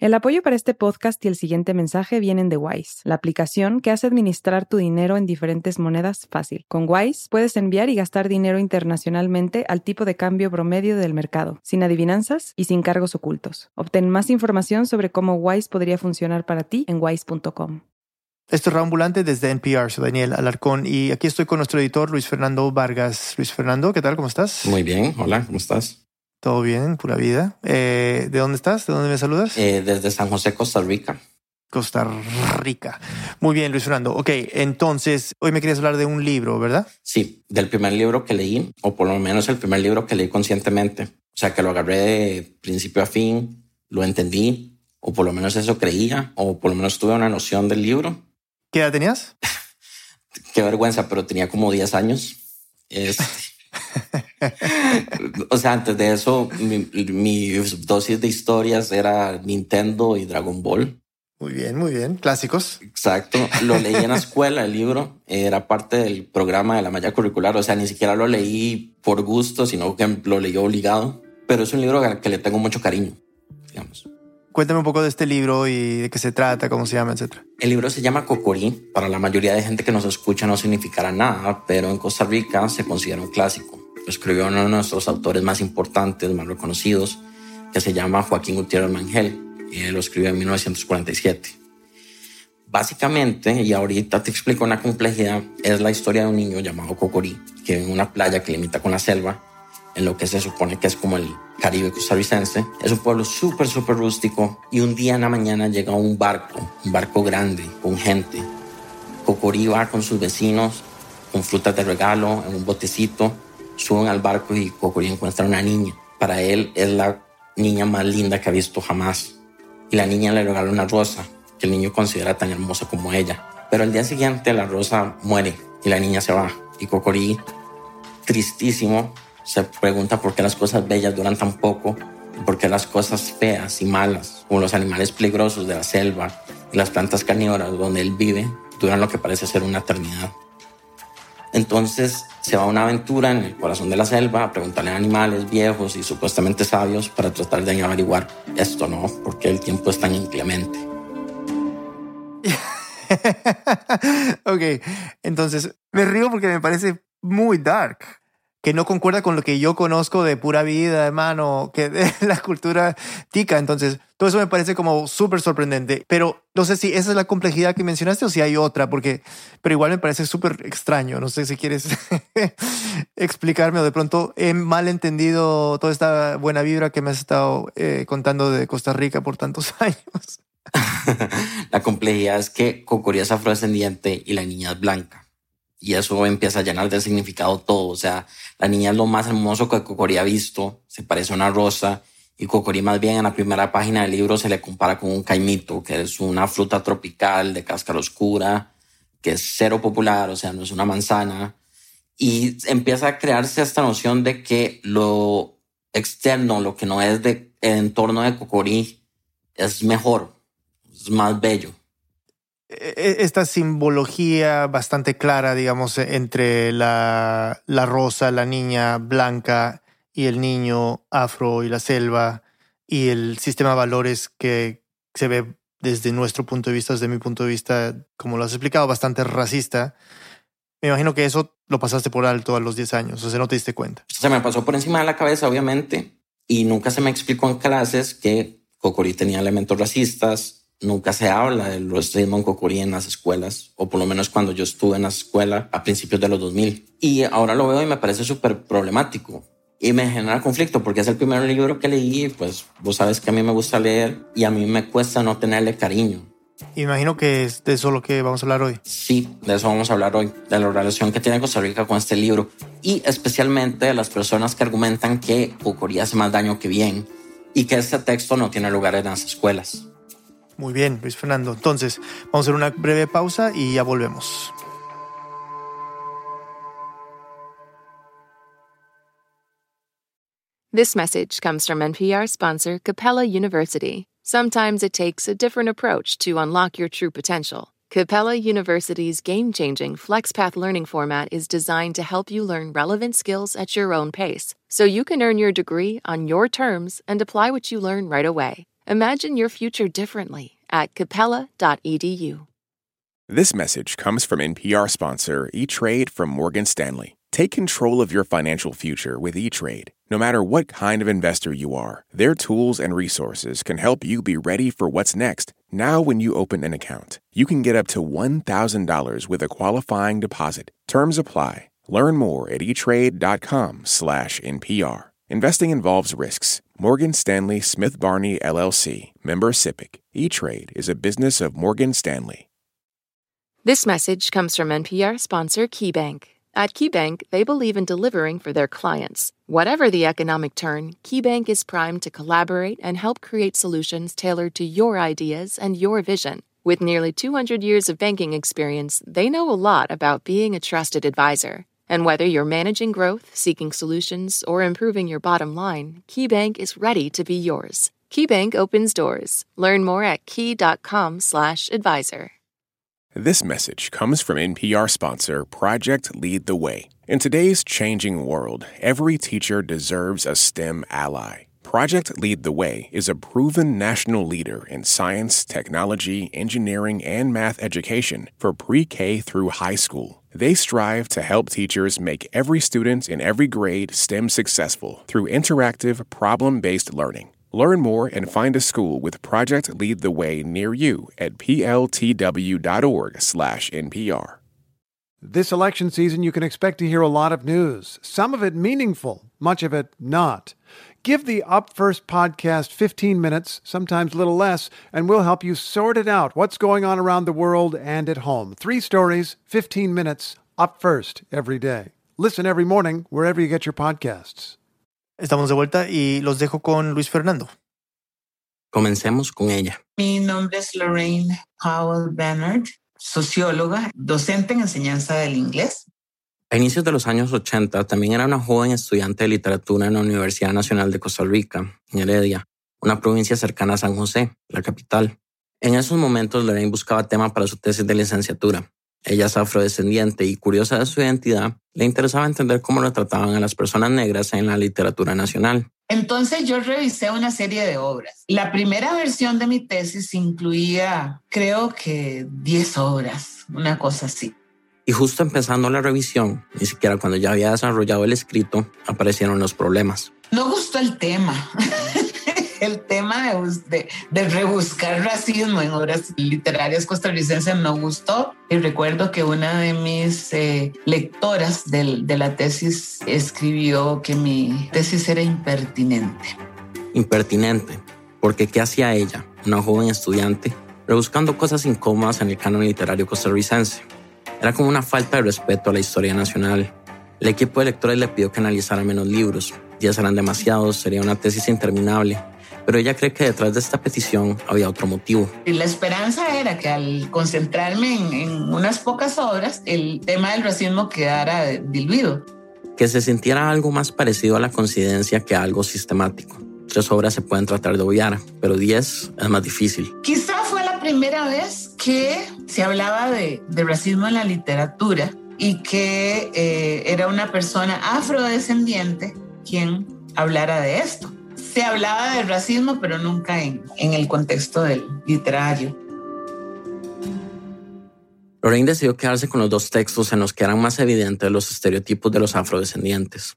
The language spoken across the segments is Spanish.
El apoyo para este podcast y el siguiente mensaje vienen de Wise, la aplicación que hace administrar tu dinero en diferentes monedas fácil. Con Wise puedes enviar y gastar dinero internacionalmente al tipo de cambio promedio del mercado, sin adivinanzas y sin cargos ocultos. Obtén más información sobre cómo Wise podría funcionar para ti en wise.com. Esto es Raambulante desde NPR, soy Daniel Alarcón y aquí estoy con nuestro editor Luis Fernando Vargas. Luis Fernando, ¿qué tal? ¿Cómo estás? Muy bien, hola, ¿cómo estás? Todo bien, pura vida. Eh, ¿De dónde estás? ¿De dónde me saludas? Eh, desde San José, Costa Rica. Costa Rica. Muy bien, Luis Fernando. Ok, entonces hoy me querías hablar de un libro, ¿verdad? Sí, del primer libro que leí, o por lo menos el primer libro que leí conscientemente. O sea, que lo agarré de principio a fin, lo entendí, o por lo menos eso creía, o por lo menos tuve una noción del libro. ¿Qué edad tenías? Qué vergüenza, pero tenía como 10 años. Este, o sea, antes de eso, mi, dosis de historias era Nintendo y Dragon Ball. Muy bien, muy bien. Clásicos. Exacto. Lo leí en la escuela, el libro. Era parte del programa de la malla curricular. O sea, ni siquiera lo leí por gusto, sino que lo leí obligado. Pero es un libro al que le tengo mucho cariño, digamos. Cuéntame un poco de este libro y de qué se trata, cómo se llama, etcétera. El libro se llama Cocorí. Para la mayoría de gente que nos escucha no significará nada, pero en Costa Rica se considera un clásico escribió uno de nuestros autores más importantes, más reconocidos, que se llama Joaquín Gutiérrez Mangel. Y él lo escribió en 1947. Básicamente, y ahorita te explico una complejidad, es la historia de un niño llamado Cocorí, que en una playa que limita con la selva, en lo que se supone que es como el Caribe costarricense. Es un pueblo súper, súper rústico y un día en la mañana llega un barco, un barco grande, con gente. Cocorí va con sus vecinos, con frutas de regalo, en un botecito, suben al barco y Cocorí encuentra una niña. Para él es la niña más linda que ha visto jamás. Y la niña le regala una rosa que el niño considera tan hermosa como ella. Pero el día siguiente la rosa muere y la niña se va. Y Cocorí, tristísimo, se pregunta por qué las cosas bellas duran tan poco por qué las cosas feas y malas, como los animales peligrosos de la selva y las plantas carnívoras donde él vive, duran lo que parece ser una eternidad. Entonces se va a una aventura en el corazón de la selva a preguntarle a animales viejos y supuestamente sabios para tratar de averiguar esto, ¿no? Porque el tiempo es tan inclemente. ok, entonces me río porque me parece muy dark que no concuerda con lo que yo conozco de pura vida, hermano, que de la cultura tica. Entonces, todo eso me parece como súper sorprendente. Pero no sé si esa es la complejidad que mencionaste o si hay otra, porque, pero igual me parece súper extraño. No sé si quieres explicarme o de pronto he mal entendido toda esta buena vibra que me has estado eh, contando de Costa Rica por tantos años. la complejidad es que Cocoría es afrodescendiente y la niña es blanca y eso empieza a llenar de significado todo. O sea, la niña es lo más hermoso que Cocorí ha visto, se parece a una rosa y Cocorí más bien en la primera página del libro se le compara con un caimito, que es una fruta tropical de cáscara oscura, que es cero popular, o sea, no es una manzana. Y empieza a crearse esta noción de que lo externo, lo que no es de el entorno de Cocorí, es mejor, es más bello. E, e, esta simbología bastante clara, digamos, entre la, la, rosa, la niña blanca y el niño afro y la selva y el sistema de valores que se ve desde nuestro punto de vista, desde mi punto de vista, como lo has explicado, bastante racista. Me imagino que eso lo pasaste por alto a los 10 años, o sea, no te diste cuenta. Se me pasó por encima de la cabeza, obviamente, y nunca se me explicó en clases que Cocorí tenía elementos racistas, nunca se habla del racismo en Cocorí en las escuelas, o por lo menos cuando yo estuve en la escuela a principios de los 2000. Y ahora lo veo y me parece súper problemático. Y me genera conflicto porque es el primer libro que leí, pues vos sabes que a mí me gusta leer y a mí me cuesta no tenerle cariño. Imagino que es de eso lo que vamos a hablar hoy. Sí, de eso vamos a hablar hoy, de la relación que tiene Costa Rica con este libro y especialmente de las personas que argumentan que Cocorí hace más daño que bien y que este texto no tiene lugar en las escuelas. Muy bien, Luis Fernando. Entonces, vamos a hacer una breve pausa y ya volvemos. This message comes from NPR sponsor Capella University. Sometimes it takes a different approach to unlock your true potential. Capella University's game changing FlexPath learning format is designed to help you learn relevant skills at your own pace, so you can earn your degree on your terms and apply what you learn right away. Imagine your future differently at capella.edu. This message comes from NPR sponsor E-Trade from Morgan Stanley. Take control of your financial future with E-Trade. No matter what kind of investor you are, their tools and resources can help you be ready for what's next. Now, when you open an account, you can get up to $1,000 with a qualifying deposit. Terms apply. Learn more at etrade.com/npr. Investing involves risks. Morgan Stanley Smith Barney LLC, member SIPC. E-Trade is a business of Morgan Stanley. This message comes from NPR sponsor KeyBank. At KeyBank, they believe in delivering for their clients. Whatever the economic turn, KeyBank is primed to collaborate and help create solutions tailored to your ideas and your vision. With nearly 200 years of banking experience, they know a lot about being a trusted advisor. And whether you're managing growth, seeking solutions, or improving your bottom line, KeyBank is ready to be yours. KeyBank opens doors. Learn more at key.com/advisor. This message comes from NPR sponsor Project Lead the Way. In today's changing world, every teacher deserves a STEM ally. Project Lead the Way is a proven national leader in science, technology, engineering, and math education for pre K through high school. They strive to help teachers make every student in every grade STEM successful through interactive, problem based learning. Learn more and find a school with Project Lead the Way near you at pltw.org/npr. This election season, you can expect to hear a lot of news, some of it meaningful, much of it not. Give the Up First podcast 15 minutes, sometimes a little less, and we'll help you sort it out what's going on around the world and at home. Three stories, 15 minutes, Up First every day. Listen every morning wherever you get your podcasts. Estamos de vuelta y los dejo con Luis Fernando. Comencemos con ella. Mi nombre es Lorraine Powell Bernard, socióloga, docente en enseñanza del inglés. A inicios de los años 80 también era una joven estudiante de literatura en la Universidad Nacional de Costa Rica, en Heredia, una provincia cercana a San José, la capital. En esos momentos Lorraine buscaba tema para su tesis de licenciatura. Ella es afrodescendiente y curiosa de su identidad, le interesaba entender cómo lo trataban a las personas negras en la literatura nacional. Entonces yo revisé una serie de obras. La primera versión de mi tesis incluía, creo que 10 obras, una cosa así. Y justo empezando la revisión, ni siquiera cuando ya había desarrollado el escrito, aparecieron los problemas. No gustó el tema. el tema de, de, de, rebuscar racismo en obras literarias costarricenses no gustó. Y recuerdo que una de mis eh, lectoras de, de la tesis escribió que mi tesis era impertinente. Impertinente, porque ¿qué hacía ella, una joven estudiante, rebuscando cosas incómodas en el canon literario costarricense? Era como una falta de respeto a la historia nacional. El equipo de lectores le pidió que analizara menos libros. Días eran demasiados, sería una tesis interminable. Pero ella cree que detrás de esta petición había otro motivo. Y la esperanza era que al concentrarme en, en unas pocas obras, el tema del racismo quedara diluido. Que se sintiera algo más parecido a la coincidencia que a algo sistemático. Tres obras se pueden tratar de obviar, pero diez es más difícil. Quizá primera vez que se hablaba de, de racismo en la literatura y que eh, era una persona afrodescendiente quien hablara de esto. Se hablaba de racismo, pero nunca en, en el contexto del literario. Lorraine decidió quedarse con los dos textos en los que eran más evidentes los estereotipos de los afrodescendientes.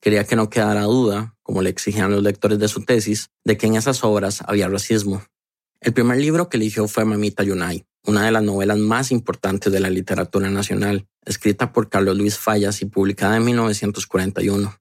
Quería que no quedara duda, como le exigían los lectores de su tesis, de que en esas obras había racismo. El primer libro que eligió fue Mamita Yunay, una de las novelas más importantes de la literatura nacional, escrita por Carlos Luis Fallas y publicada en 1941.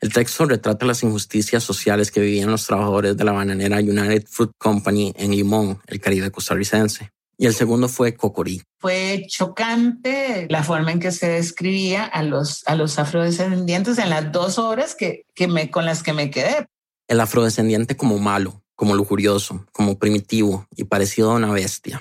El texto retrata las injusticias sociales que vivían los trabajadores de la bananera United Fruit Company en Limón, el Caribe costarricense. Y el segundo fue Cocorí. Fue chocante la forma en que se describía a los, a los afrodescendientes en las dos obras que, que me, con las que me quedé. El afrodescendiente como malo, como lujurioso, como primitivo y parecido a una bestia.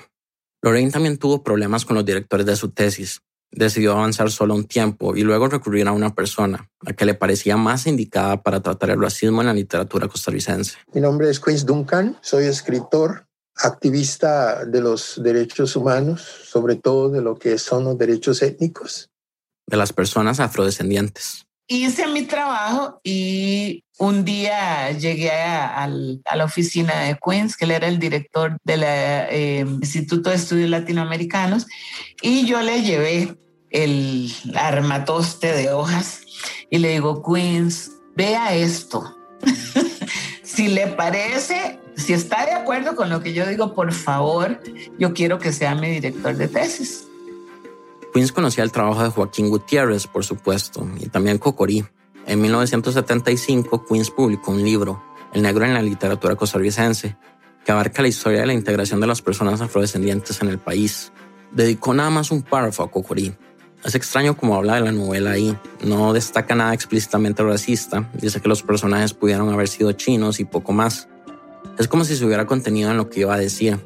Lorraine también tuvo problemas con los directores de su tesis. Decidió avanzar solo un tiempo y luego recurrir a una persona, a que le parecía más indicada para tratar el racismo en la literatura costarricense. Mi nombre es Quince Duncan, soy escritor, activista de los derechos humanos, sobre todo de lo que son los derechos étnicos. De las personas afrodescendientes. Hice mi trabajo y un día llegué a, la oficina de Queens, que él era el director del eh, Instituto de Estudios Latinoamericanos, y yo le llevé el armatoste de hojas y le digo, Queens, vea esto. si le parece, si está de acuerdo con lo que yo digo, por favor, yo quiero que sea mi director de tesis. Queens conocía el trabajo de Joaquín Gutiérrez, por supuesto, y también Cocorí. En 1975, Queens publicó un libro, El negro en la literatura costarricense, que abarca la historia de la integración de las personas afrodescendientes en el país. Dedicó nada más un párrafo a Cocorí. Es extraño como habla de la novela ahí. No destaca nada explícitamente racista. Dice que los personajes pudieron haber sido chinos y poco más. Es como si se hubiera contenido en lo que iba a decir,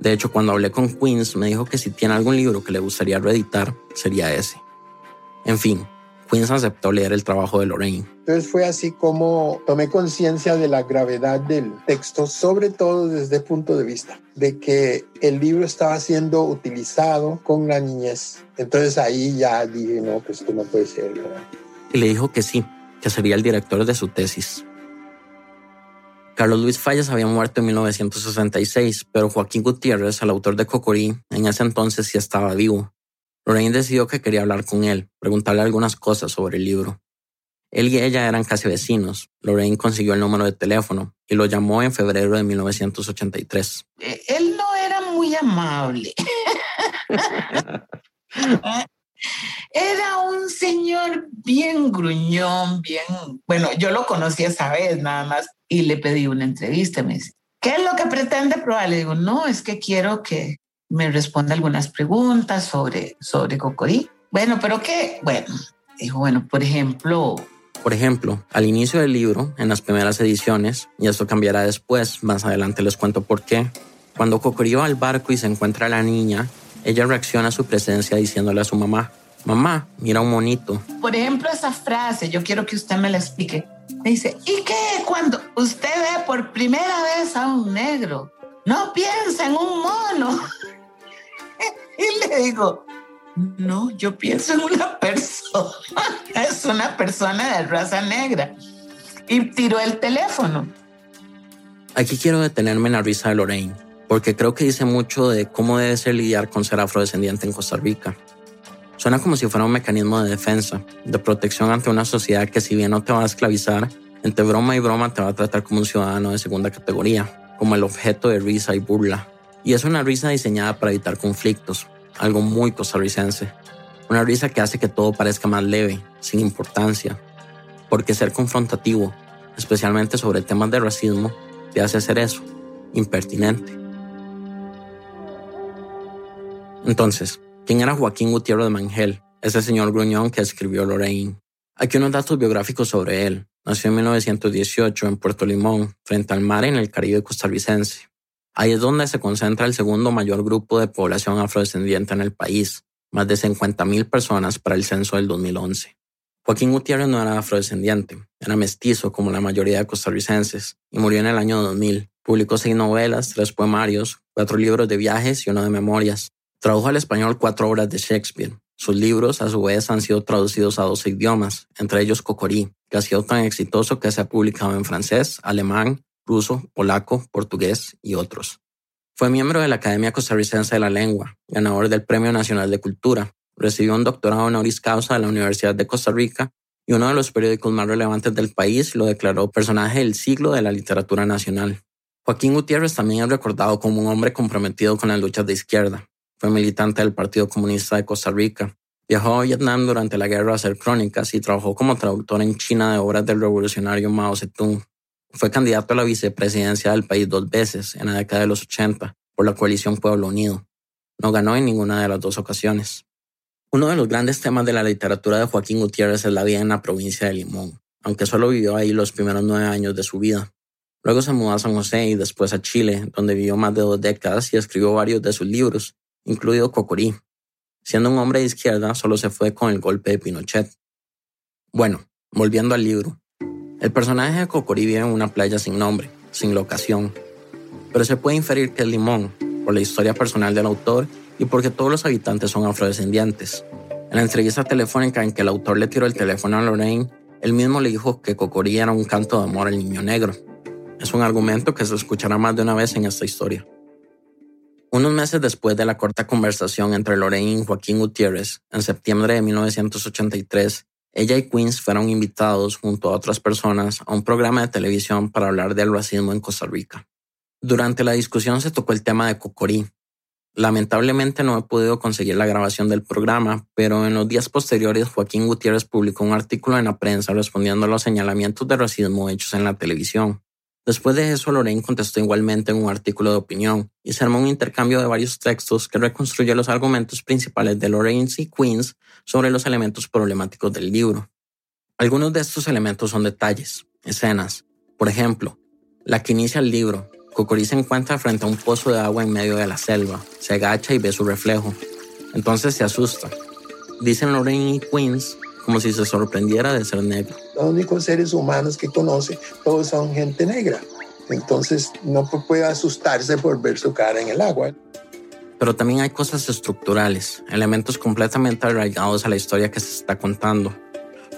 de hecho, cuando hablé con Queens, me dijo que si tiene algún libro que le gustaría reeditar, sería ese. En fin, Queens aceptó leer el trabajo de Lorraine. Entonces fue así como tomé conciencia de la gravedad del texto, sobre todo desde el punto de vista de que el libro estaba siendo utilizado con la niñez. Entonces ahí ya dije, no, pues esto no puede ser. Y le dijo que sí, que sería el director de su tesis. Carlos Luis Fallas había muerto en 1966, pero Joaquín Gutiérrez, el autor de Cocorí, en ese entonces sí estaba vivo. Lorraine decidió que quería hablar con él, preguntarle algunas cosas sobre el libro. Él y ella eran casi vecinos. Lorraine consiguió el número de teléfono y lo llamó en febrero de 1983. Eh, él no era muy amable. Era un señor bien gruñón, bien, bueno, yo lo conocí esa vez nada más y le pedí una entrevista. Me dice, ¿qué es lo que pretende probar? Le digo, no, es que quiero que me responda algunas preguntas sobre, sobre Cocorí. Bueno, pero qué, bueno, dijo, bueno, por ejemplo... Por ejemplo, al inicio del libro, en las primeras ediciones, y esto cambiará después, más adelante les cuento por qué, cuando Cocorí va al barco y se encuentra a la niña, ella reacciona a su presencia diciéndole a su mamá, mamá, mira un monito. Por ejemplo, esa frase, yo quiero que usted me la explique. Me dice, ¿y qué cuando usted ve por primera vez a un negro? No piensa en un mono. y le digo, no, yo pienso en una persona. es una persona de raza negra. Y tiró el teléfono. Aquí quiero detenerme en la risa de Lorraine porque creo que dice mucho de cómo debe ser lidiar con ser afrodescendiente en Costa Rica. Suena como si fuera un mecanismo de defensa, de protección ante una sociedad que si bien no te va a esclavizar, entre broma y broma te va a tratar como un ciudadano de segunda categoría, como el objeto de risa y burla. Y es una risa diseñada para evitar conflictos, algo muy costarricense. Una risa que hace que todo parezca más leve, sin importancia. Porque ser confrontativo, especialmente sobre temas de racismo, te hace hacer eso, impertinente. Entonces, ¿quién era Joaquín Gutiérrez de Mangel, ese señor gruñón que escribió Lorraine? Aquí unos datos biográficos sobre él. Nació en 1918 en Puerto Limón, frente al mar en el Caribe costarricense. Ahí es donde se concentra el segundo mayor grupo de población afrodescendiente en el país, más de 50.000 personas para el censo del 2011. Joaquín Gutiérrez no era afrodescendiente, era mestizo como la mayoría de costarricenses y murió en el año 2000. Publicó seis novelas, tres poemarios, cuatro libros de viajes y uno de memorias. Tradujo al español cuatro obras de Shakespeare. Sus libros, a su vez, han sido traducidos a 12 idiomas, entre ellos Cocorí, que ha sido tan exitoso que se ha publicado en francés, alemán, ruso, polaco, portugués y otros. Fue miembro de la Academia Costarricense de la Lengua, ganador del Premio Nacional de Cultura, recibió un doctorado honoris causa de la Universidad de Costa Rica y uno de los periódicos más relevantes del país lo declaró personaje del siglo de la literatura nacional. Joaquín Gutiérrez también es recordado como un hombre comprometido con las luchas de izquierda, fue militante del Partido Comunista de Costa Rica. Viajó a Vietnam durante la guerra a hacer crónicas y trabajó como traductor en China de obras del revolucionario Mao Zedong. Fue candidato a la vicepresidencia del país dos veces en la década de los 80 por la coalición Pueblo Unido. No ganó en ninguna de las dos ocasiones. Uno de los grandes temas de la literatura de Joaquín Gutiérrez es la vida en la provincia de Limón, aunque solo vivió ahí los primeros nueve años de su vida. Luego se mudó a San José y después a Chile, donde vivió más de dos décadas y escribió varios de sus libros, incluido Cocorí. Siendo un hombre de izquierda, solo se fue con el golpe de Pinochet. Bueno, volviendo al libro. El personaje de Cocorí vive en una playa sin nombre, sin locación, pero se puede inferir que es Limón, por la historia personal del autor y porque todos los habitantes son afrodescendientes. En la entrevista telefónica en que el autor le tiró el teléfono a Lorraine, él mismo le dijo que Cocorí era un canto de amor al niño negro. Es un argumento que se escuchará más de una vez en esta historia. Unos meses después de la corta conversación entre Lorraine y Joaquín Gutiérrez, en septiembre de 1983, ella y Queens fueron invitados junto a otras personas a un programa de televisión para hablar del racismo en Costa Rica. Durante la discusión se tocó el tema de Cocorí. Lamentablemente no he podido conseguir la grabación del programa, pero en los días posteriores Joaquín Gutiérrez publicó un artículo en la prensa respondiendo a los señalamientos de racismo hechos en la televisión. Después de eso, Lorraine contestó igualmente en un artículo de opinión y se armó un intercambio de varios textos que reconstruye los argumentos principales de Lorraine y Queens sobre los elementos problemáticos del libro. Algunos de estos elementos son detalles, escenas. Por ejemplo, la que inicia el libro, Cocorí se encuentra frente a un pozo de agua en medio de la selva, se agacha y ve su reflejo. Entonces se asusta. Dicen Lorraine y Queens como si se sorprendiera de ser negro. Los únicos seres humanos que conoce, todos son gente negra. Entonces no puede asustarse por ver su cara en el agua. Pero también hay cosas estructurales, elementos completamente arraigados a la historia que se está contando.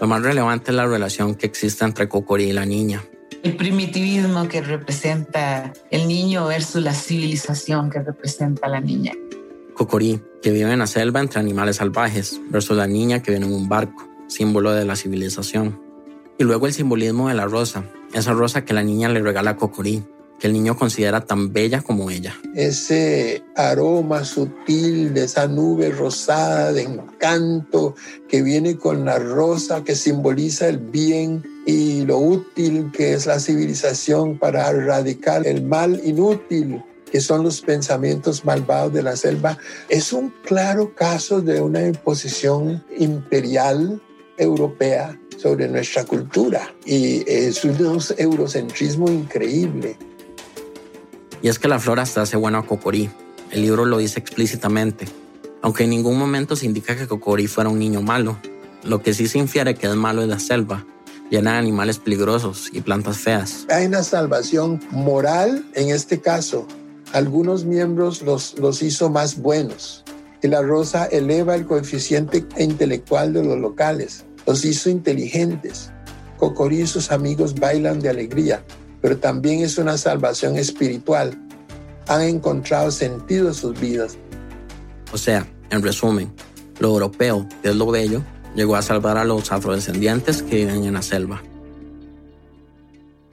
Lo más relevante es la relación que existe entre Cocorí y la niña. El primitivismo que representa el niño versus la civilización que representa la niña. Cocorí, que vive en la selva entre animales salvajes, versus la niña que vive en un barco, símbolo de la civilización. Y luego el simbolismo de la rosa, esa rosa que la niña le regala a Cocorí, que el niño considera tan bella como ella. Ese aroma sutil de esa nube rosada de encanto que viene con la rosa que simboliza el bien y lo útil que es la civilización para erradicar el mal inútil que son los pensamientos malvados de la selva, es un claro caso de una imposición imperial europea sobre nuestra cultura y es un eurocentrismo increíble. Y es que la flora hasta hace bueno a Cocorí. El libro lo dice explícitamente. Aunque en ningún momento se indica que Cocorí fuera un niño malo. Lo que sí se infiere que es malo es la selva, llena de animales peligrosos y plantas feas. Hay una salvación moral en este caso. Algunos miembros los, los hizo más buenos. La rosa eleva el coeficiente intelectual de los locales. Los hizo inteligentes. Cocorí y sus amigos bailan de alegría pero también es una salvación espiritual. Han encontrado sentido en sus vidas. O sea, en resumen, lo europeo, que es lo bello, llegó a salvar a los afrodescendientes que viven en la selva.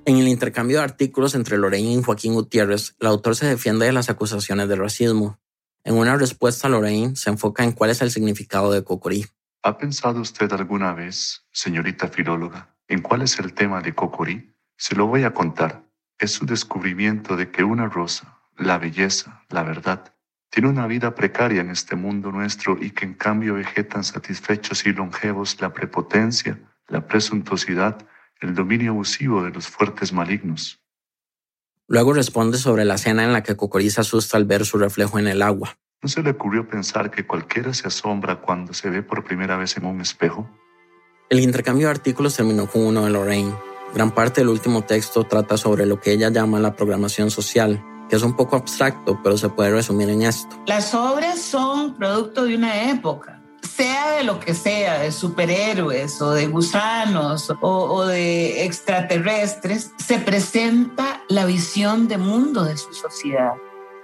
En el intercambio de artículos entre Lorraine y Joaquín Gutiérrez, el autor se defiende de las acusaciones de racismo. En una respuesta, Lorraine se enfoca en cuál es el significado de Cocorí. ¿Ha pensado usted alguna vez, señorita filóloga, en cuál es el tema de Cocorí? Se lo voy a contar. Es su descubrimiento de que una rosa, la belleza, la verdad, tiene una vida precaria en este mundo nuestro y que en cambio vegetan satisfechos y longevos la prepotencia, la presuntuosidad, el dominio abusivo de los fuertes malignos. Luego responde sobre la escena en la que Cocorí se asusta al ver su reflejo en el agua. ¿No se le ocurrió pensar que cualquiera se asombra cuando se ve por primera vez en un espejo? El intercambio de artículos terminó con uno de Lorraine, Gran parte del último texto trata sobre lo que ella llama la programación social, que es un poco abstracto, pero se puede resumir en esto. Las obras son producto de una época, sea de lo que sea, de superhéroes o de gusanos o, de extraterrestres, se presenta la visión de mundo de su sociedad.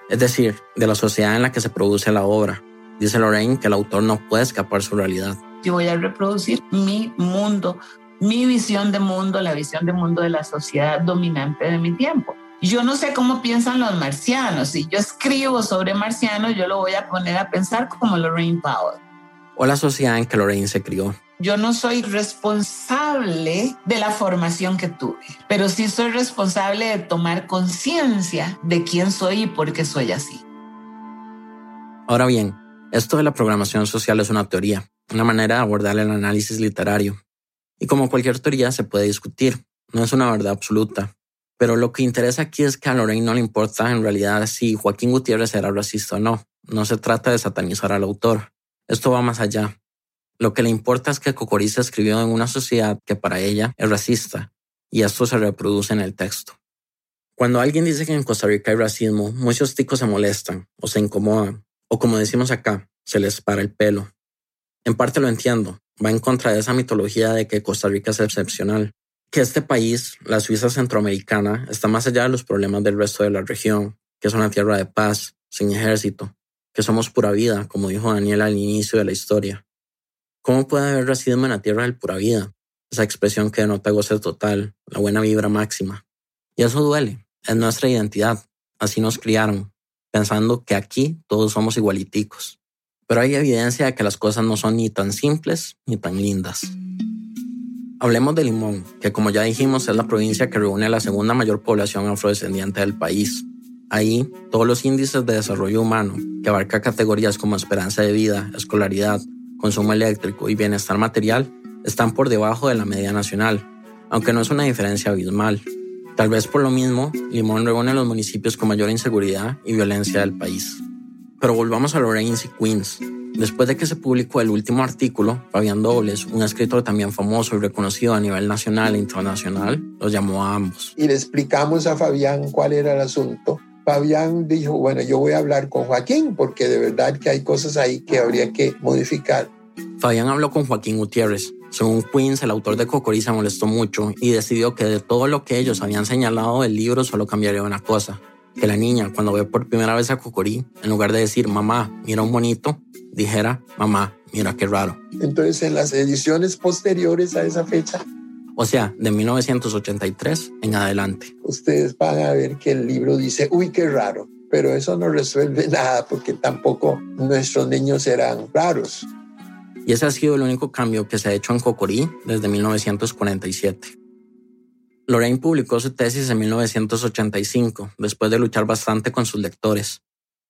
Es decir, de la sociedad en la que se produce la obra. Dice Lorraine que el autor no puede escapar su realidad. Yo voy a reproducir mi mundo mi visión de mundo, la visión de mundo de la sociedad dominante de mi tiempo. Yo no sé cómo piensan los marcianos. Si yo escribo sobre marcianos, yo lo voy a poner a pensar como Lorraine Powell. O la sociedad en que Lorraine se crió. Yo no soy responsable de la formación que tuve, pero sí soy responsable de tomar conciencia de quién soy y por qué soy así. Ahora bien, esto de la programación social es una teoría, una manera de abordar el análisis literario, y como cualquier teoría se puede discutir, no es una verdad absoluta. Pero lo que interesa aquí es que a Lorraine no le importa en realidad si Joaquín Gutiérrez era racista o no. No se trata de satanizar al autor. Esto va más allá. Lo que le importa es que Cocorí se escribió en una sociedad que para ella es racista, y esto se reproduce en el texto. Cuando alguien dice que en Costa Rica hay racismo, muchos ticos se molestan o se incomodan, o como decimos acá, se les para el pelo. En parte lo entiendo, va en contra de esa mitología de que Costa Rica es excepcional, que este país, la Suiza centroamericana, está más allá de los problemas del resto de la región, que es una tierra de paz, sin ejército, que somos pura vida, como dijo Daniel al inicio de la historia. ¿Cómo puede haber racismo en la tierra del pura vida? Esa expresión que denota goce total, la buena vibra máxima. Y eso duele, es nuestra identidad, así nos criaron, pensando que aquí todos somos igualiticos. Pero hay evidencia de que las cosas no son ni tan simples ni tan lindas. Hablemos de Limón, que como ya dijimos es la provincia que reúne la segunda mayor población afrodescendiente del país. Ahí, todos los índices de desarrollo humano, que abarca categorías como esperanza de vida, escolaridad, consumo eléctrico y bienestar material, están por debajo de la media nacional, aunque no es una diferencia abismal. Tal vez por lo mismo, Limón reúne los municipios con mayor inseguridad y violencia del país. Pero volvamos a Lorraine y Queens, Después de que se publicó el último artículo, Fabián Dobles, un escritor también famoso y reconocido a nivel nacional e internacional, los llamó a ambos. Y le explicamos a Fabián cuál era el asunto. Fabián dijo, bueno, yo voy a hablar con Joaquín porque de verdad que hay cosas ahí que habría que modificar. Fabián habló con Joaquín Gutiérrez. Según Queens, el autor de Cocorí se molestó mucho y decidió que de todo lo que ellos habían señalado del libro solo cambiaría una cosa, que la niña, cuando ve por primera vez a Cocorí, en lugar de decir, mamá, mira un bonito, dijera, mamá, mira qué raro. Entonces, en las ediciones posteriores a esa fecha, o sea, de 1983 en adelante. Ustedes van a ver que el libro dice, uy, qué raro, pero eso no resuelve nada porque tampoco nuestros niños eran raros. Y ese ha sido el único cambio que se ha hecho en Cocorí desde 1947. Lorraine publicó su tesis en 1985, después de luchar bastante con sus lectores.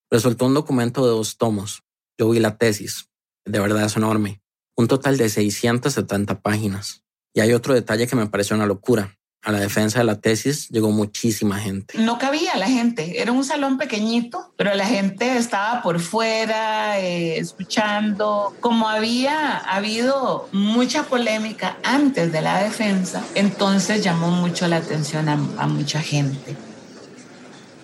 Resultó un documento de dos tomos, yo vi la tesis. De verdad es enorme. Un total de 670 páginas. Y hay otro detalle que me pareció una locura. A la defensa de la tesis llegó muchísima gente. No cabía la gente, era un salón pequeñito, pero la gente estaba por fuera eh, escuchando. Como había habido mucha polémica antes de la defensa, entonces llamó mucho la atención a, a mucha gente.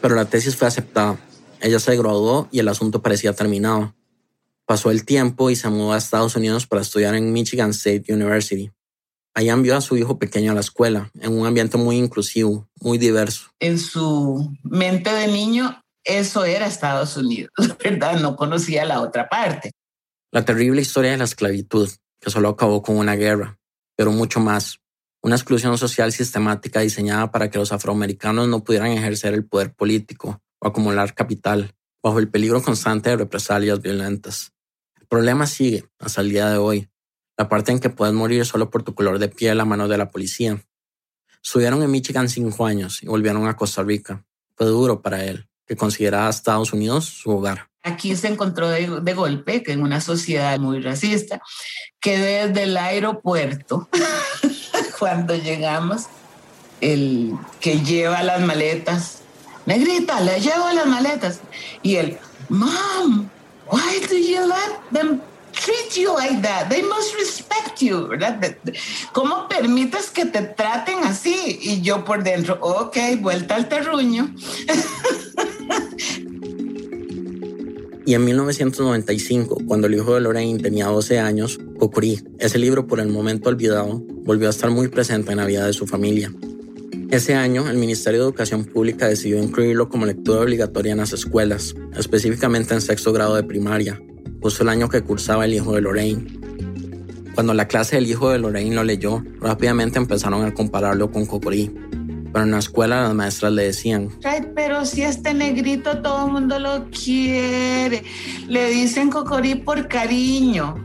Pero la tesis fue aceptada. Ella se graduó y el asunto parecía terminado. Pasó el tiempo y se mudó a Estados Unidos para estudiar en Michigan State University. Ahí envió a su hijo pequeño a la escuela, en un ambiente muy inclusivo, muy diverso. En su mente de niño, eso era Estados Unidos, ¿verdad? No conocía la otra parte. La terrible historia de la esclavitud, que solo acabó con una guerra, pero mucho más. Una exclusión social sistemática diseñada para que los afroamericanos no pudieran ejercer el poder político o acumular capital, bajo el peligro constante de represalias violentas problema sigue hasta el día de hoy. La parte en que puedes morir solo por tu color de piel a manos de la policía. Estuvieron en Michigan cinco años y volvieron a Costa Rica. Fue duro para él, que consideraba Estados Unidos su hogar. Aquí se encontró de, de golpe que en una sociedad muy racista, que desde el aeropuerto, cuando llegamos, el que lleva las maletas, negrita, le llevo las maletas. Y él, mom, Why do you let them treat you like that? They must respect you, ¿verdad? ¿Cómo permites que te traten así? Y yo por dentro, ok, vuelta al terruño. Y en 1995, cuando el hijo de Lorraine tenía 12 años, Cocurí, ese libro por el momento olvidado, volvió a estar muy presente en la vida de su familia. Ese año, el Ministerio de Educación Pública decidió incluirlo como lectura obligatoria en las escuelas, específicamente en sexto grado de primaria, justo el año que cursaba el hijo de Lorraine. Cuando la clase del hijo de Lorraine lo leyó, rápidamente empezaron a compararlo con Cocorí. Pero en la escuela las maestras le decían, Ay, pero si este negrito todo el mundo lo quiere. Le dicen Cocorí por cariño.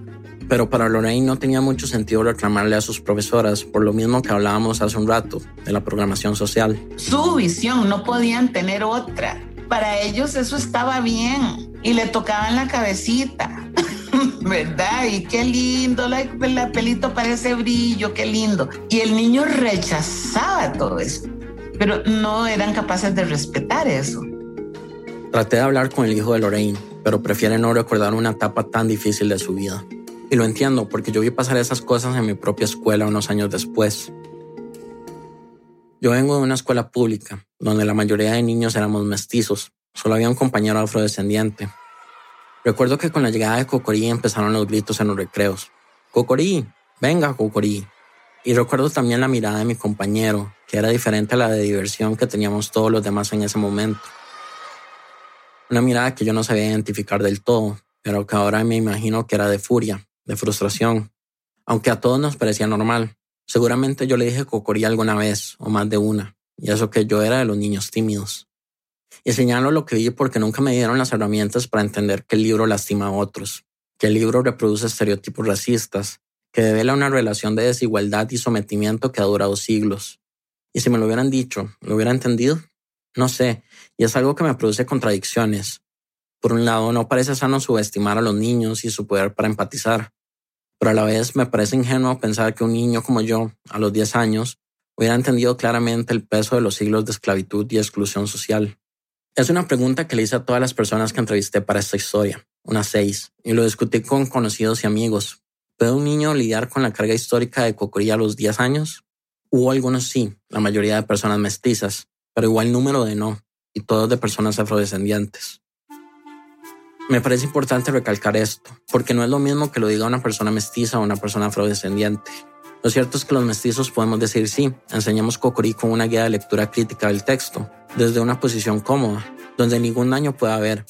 Pero para Lorraine no tenía mucho sentido reclamarle a sus profesoras, por lo mismo que hablábamos hace un rato, de la programación social. Su visión, no podían tener otra. Para ellos eso estaba bien y le tocaban la cabecita. ¿Verdad? Y qué lindo, la, la pelito parece brillo, qué lindo. Y el niño rechazaba todo eso, pero no eran capaces de respetar eso. Traté de hablar con el hijo de Lorraine, pero prefiere no recordar una etapa tan difícil de su vida. Y lo entiendo porque yo vi pasar esas cosas en mi propia escuela unos años después. Yo vengo de una escuela pública, donde la mayoría de niños éramos mestizos. Solo había un compañero afrodescendiente. Recuerdo que con la llegada de Cocorí empezaron los gritos en los recreos. Cocorí, venga Cocorí. Y recuerdo también la mirada de mi compañero, que era diferente a la de diversión que teníamos todos los demás en ese momento. Una mirada que yo no sabía identificar del todo, pero que ahora me imagino que era de furia, de frustración, aunque a todos nos parecía normal. Seguramente yo le dije Cocorí alguna vez, o más de una, y eso que yo era de los niños tímidos. Y señalo lo que vi porque nunca me dieron las herramientas para entender que el libro lastima a otros, que el libro reproduce estereotipos racistas, que devela una relación de desigualdad y sometimiento que ha durado siglos. Y si me lo hubieran dicho, ¿lo hubiera entendido? No sé, y es algo que me produce contradicciones. Por un lado, no parece sano subestimar a los niños y su poder para empatizar, pero a la vez me parece ingenuo pensar que un niño como yo, a los 10 años, hubiera entendido claramente el peso de los siglos de esclavitud y exclusión social. Es una pregunta que le hice a todas las personas que entrevisté para esta historia, unas seis, y lo discutí con conocidos y amigos. ¿Puede un niño lidiar con la carga histórica de Cocoría a los 10 años? Hubo algunos sí, la mayoría de personas mestizas, pero igual número de no, y todos de personas afrodescendientes. Me parece importante recalcar esto, porque no es lo mismo que lo diga una persona mestiza o una persona afrodescendiente. Lo cierto es que los mestizos podemos decir sí, enseñamos Cocorí con una guía de lectura crítica del texto, desde una posición cómoda, donde ningún daño puede haber.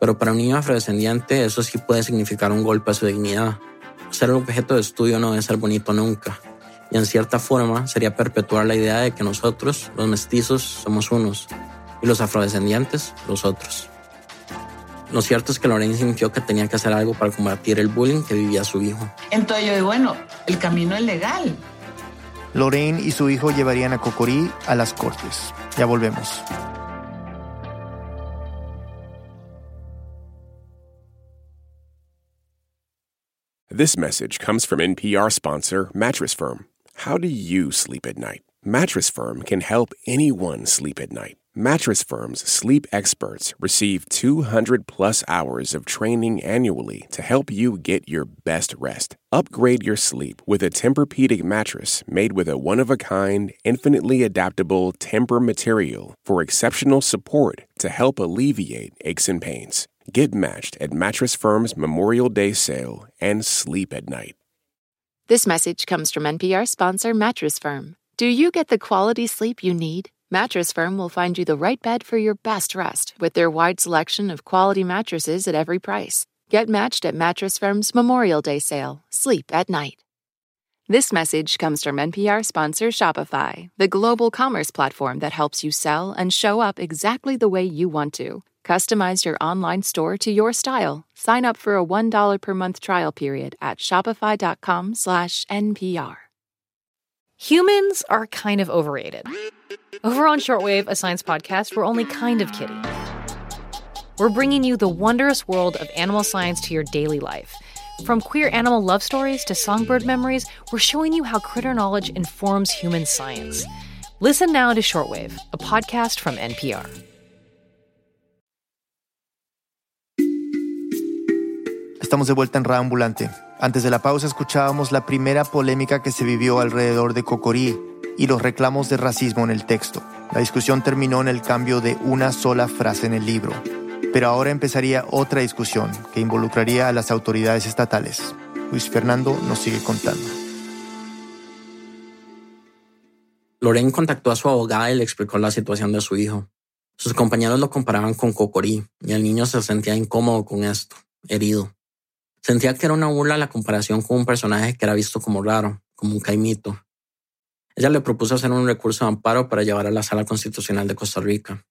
Pero para un niño afrodescendiente eso sí puede significar un golpe a su dignidad. Ser el objeto de estudio no debe ser bonito nunca. Y en cierta forma sería perpetuar la idea de que nosotros, los mestizos, somos unos, y los afrodescendientes, los otros. Lo cierto es que Lorraine sintió que tenía que hacer algo para combatir el bullying que vivía su hijo. Entonces yo digo, bueno, el camino es legal. Lorraine y su hijo llevarían a Cocorí a las cortes. Ya volvemos. This message comes from NPR sponsor Mattress Firm. How do you sleep at night? Mattress Firm can help anyone sleep at night. Mattress Firm's sleep experts receive 200 plus hours of training annually to help you get your best rest. Upgrade your sleep with a Tempur-Pedic mattress made with a one-of-a-kind, infinitely adaptable Tempur material for exceptional support to help alleviate aches and pains. Get matched at Mattress Firm's Memorial Day sale and sleep at night. This message comes from NPR sponsor Mattress Firm. Do you get the quality sleep you need? Mattress Firm will find you the right bed for your best rest with their wide selection of quality mattresses at every price. Get matched at Mattress Firm's Memorial Day sale. Sleep at night. This message comes from NPR sponsor Shopify, the global commerce platform that helps you sell and show up exactly the way you want to. Customize your online store to your style. Sign up for a $1 per month trial period at shopify.com/npr. Humans are kind of overrated. Over on Shortwave, a science podcast, we're only kind of kidding. We're bringing you the wondrous world of animal science to your daily life. From queer animal love stories to songbird memories, we're showing you how critter knowledge informs human science. Listen now to Shortwave, a podcast from NPR. Estamos de vuelta en Raambulante. Antes de la pausa escuchábamos la primera polémica que se vivió alrededor de Cocorí y los reclamos de racismo en el texto. La discusión terminó en el cambio de una sola frase en el libro. Pero ahora empezaría otra discusión que involucraría a las autoridades estatales. Luis Fernando nos sigue contando. Lorraine contactó a su abogada y le explicó la situación de su hijo. Sus compañeros lo comparaban con Cocorí y el niño se sentía incómodo con esto, herido. Sentía que era una burla la comparación con un personaje que era visto como raro, como un caimito. Ella le propuso hacer un recurso de amparo para llevar a la Sala Constitucional de Costa Rica.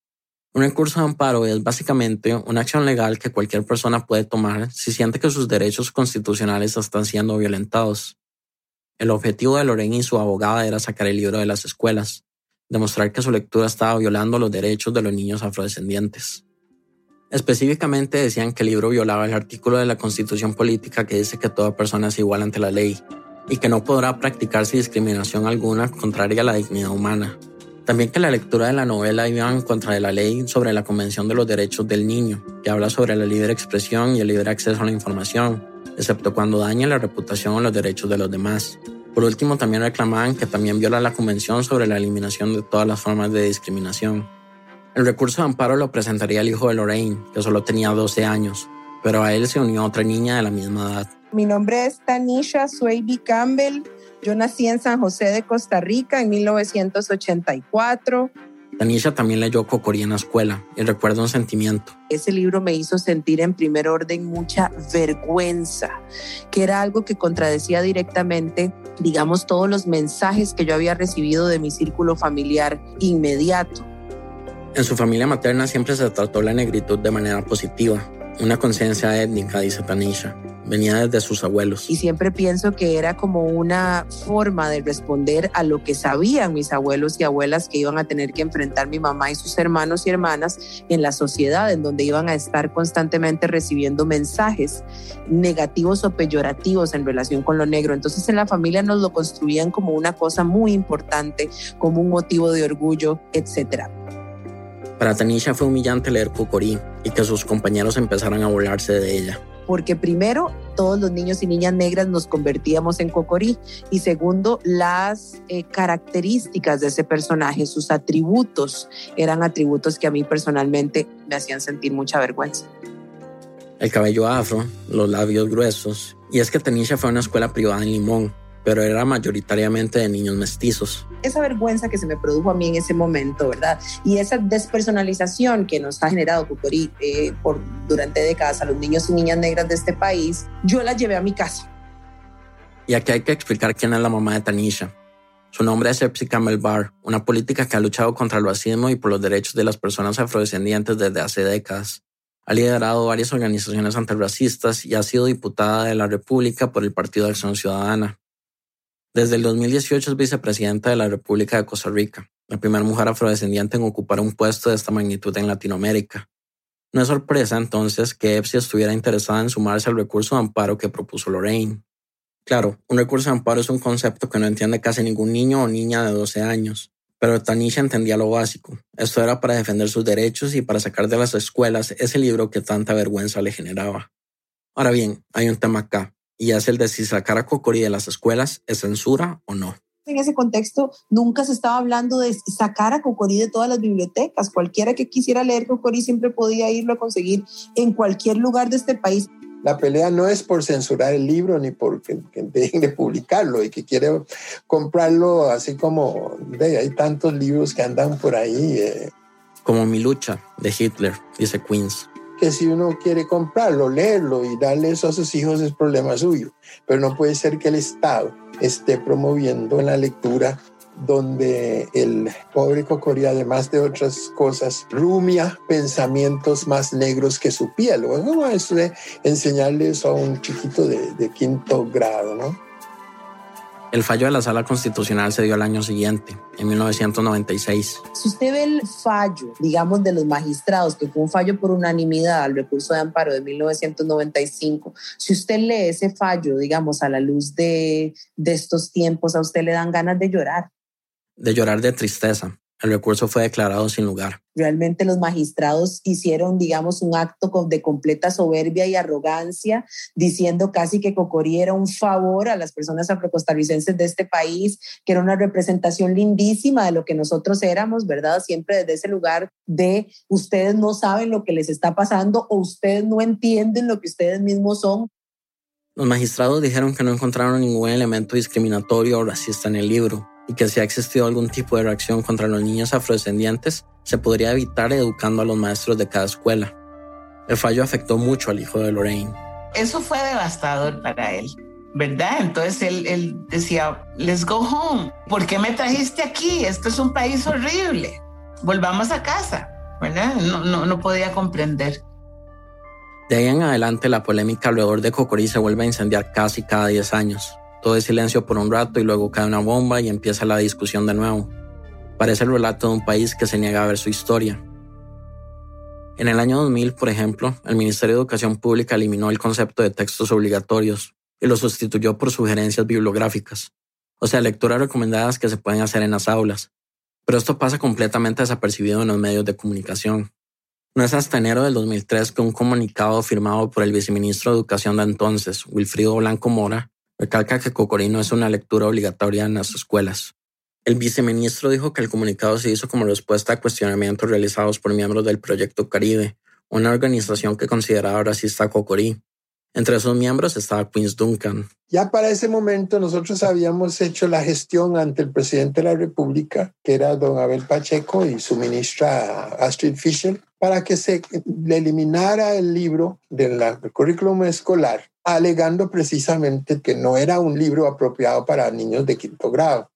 Un recurso de amparo es básicamente una acción legal que cualquier persona puede tomar si siente que sus derechos constitucionales están siendo violentados. El objetivo de Lorraine y su abogada era sacar el libro de las escuelas, demostrar que su lectura estaba violando los derechos de los niños afrodescendientes. Específicamente decían que el libro violaba el artículo de la Constitución Política que dice que toda persona es igual ante la ley y que no podrá practicarse discriminación alguna contraria a la dignidad humana. También que la lectura de la novela iba en contra de la ley sobre la Convención de los Derechos del Niño, que habla sobre la libre expresión y el libre acceso a la información, excepto cuando daña la reputación o los derechos de los demás. Por último, también reclamaban que también viola la Convención sobre la eliminación de todas las formas de discriminación. El recurso de amparo lo presentaría el hijo de Lorraine, que solo tenía 12 años, pero a él se unió otra niña de la misma edad. Mi nombre es Tanisha Swayby Campbell. Yo nací en San José de Costa Rica en 1984. Tanisha también leyó Cocorí en la escuela y recuerda un sentimiento. Ese libro me hizo sentir en primer orden mucha vergüenza, que era algo que contradecía directamente, digamos, todos los mensajes que yo había recibido de mi círculo familiar inmediato. En su familia materna siempre se trató la negritud de manera positiva, una conciencia étnica, dice Tanisha venía desde sus abuelos. Y siempre pienso que era como una forma de responder a lo que sabían mis abuelos y abuelas que iban a tener que enfrentar mi mamá y sus hermanos y hermanas en la sociedad, en donde iban a estar constantemente recibiendo mensajes negativos o peyorativos en relación con lo negro. Entonces en la familia nos lo construían como una cosa muy importante, como un motivo de orgullo, etcétera. Para Tanisha fue humillante leer Cocorí y que sus compañeros empezaran a burlarse de ella. Porque primero todos los niños y niñas negras nos convertíamos en cocorí y segundo las eh, características de ese personaje, sus atributos eran atributos que a mí personalmente me hacían sentir mucha vergüenza. El cabello afro, los labios gruesos. Y es que Tanisha fue a una escuela privada en Limón pero era mayoritariamente de niños mestizos. Esa vergüenza que se me produjo a mí en ese momento, ¿verdad? Y esa despersonalización que nos ha generado Cucori eh, por, durante décadas a los niños y niñas negras de este país, yo la llevé a mi casa. Y aquí hay que explicar quién es la mamá de Tanisha. Su nombre es Epsi Melbar, una política que ha luchado contra el racismo y por los derechos de las personas afrodescendientes desde hace décadas. Ha liderado varias organizaciones antirracistas y ha sido diputada de la República por el Partido de Acción Ciudadana. Desde el 2018 es vicepresidenta de la República de Costa Rica, la primera mujer afrodescendiente en ocupar un puesto de esta magnitud en Latinoamérica. No es sorpresa entonces que EPSI estuviera interesada en sumarse al recurso de amparo que propuso Lorraine. Claro, un recurso de amparo es un concepto que no entiende casi ningún niño o niña de 12 años, pero Tanisha entendía lo básico. Esto era para defender sus derechos y para sacar de las escuelas ese libro que tanta vergüenza le generaba. Ahora bien, hay un tema acá y es el de si sacar a Cocorí de las escuelas es censura o no. En ese contexto, nunca se estaba hablando de sacar a Cocorí de todas las bibliotecas. Cualquiera que quisiera leer Cocorí siempre podía irlo a conseguir en cualquier lugar de este país. La pelea no es por censurar el libro ni por que, dejen de publicarlo y que quiere comprarlo así como ve, hay tantos libros que andan por ahí. Eh. Como mi lucha de Hitler, dice Queens que si uno quiere comprarlo, leerlo y darle eso a sus hijos es problema suyo. Pero no puede ser que el Estado esté promoviendo la lectura donde el pobre Cocorí, además de otras cosas, rumia pensamientos más negros que su piel. ¿no? Es de enseñarle eso a un chiquito de, de quinto grado, ¿no? El fallo de la Sala Constitucional se dio al año siguiente, en 1996. Si usted ve el fallo, digamos, de los magistrados, que fue un fallo por unanimidad al recurso de amparo de 1995, si usted lee ese fallo, digamos, a la luz de, de estos tiempos, a usted le dan ganas de llorar. De llorar de tristeza, el recurso fue declarado sin lugar. Realmente los magistrados hicieron, digamos, un acto de completa soberbia y arrogancia, diciendo casi que Cocorí era un favor a las personas afrocostarricenses de este país, que era una representación lindísima de lo que nosotros éramos, ¿verdad? Siempre desde ese lugar de ustedes no saben lo que les está pasando o ustedes no entienden lo que ustedes mismos son. Los magistrados dijeron que no encontraron ningún elemento discriminatorio o racista en el libro y que si ha existido algún tipo de reacción contra los niños afrodescendientes, se podría evitar educando a los maestros de cada escuela. El fallo afectó mucho al hijo de Lorraine. Eso fue devastador para él, ¿verdad? Entonces él, él decía, let's go home. ¿Por qué me trajiste aquí? Esto es un país horrible. Volvamos a casa, ¿verdad? No, no, no podía comprender. De ahí en adelante, la polémica alrededor de Cocorí se vuelve a incendiar casi cada 10 años. Todo es silencio por un rato y luego cae una bomba y empieza la discusión de nuevo. Parece el relato de un país que se niega a ver su historia. En el año 2000, por ejemplo, el Ministerio de Educación Pública eliminó el concepto de textos obligatorios y lo sustituyó por sugerencias bibliográficas, o sea, lecturas recomendadas que se pueden hacer en las aulas. Pero esto pasa completamente desapercibido en los medios de comunicación. No es hasta enero del 2003 que un comunicado firmado por el viceministro de Educación de entonces, Wilfrido Blanco Mora, Recalca que Cocorino es una lectura obligatoria en las escuelas. El viceministro dijo que el comunicado se hizo como respuesta a cuestionamientos realizados por miembros del Proyecto Caribe, una organización que consideraba racista a Cocorí. Entre sus miembros estaba Queens Duncan. Ya para ese momento nosotros habíamos hecho la gestión ante el presidente de la República, que era don Abel Pacheco y su ministra Astrid Fisher, para que se eliminara el libro del currículum escolar, alegando precisamente que no era un libro apropiado para niños de quinto grado.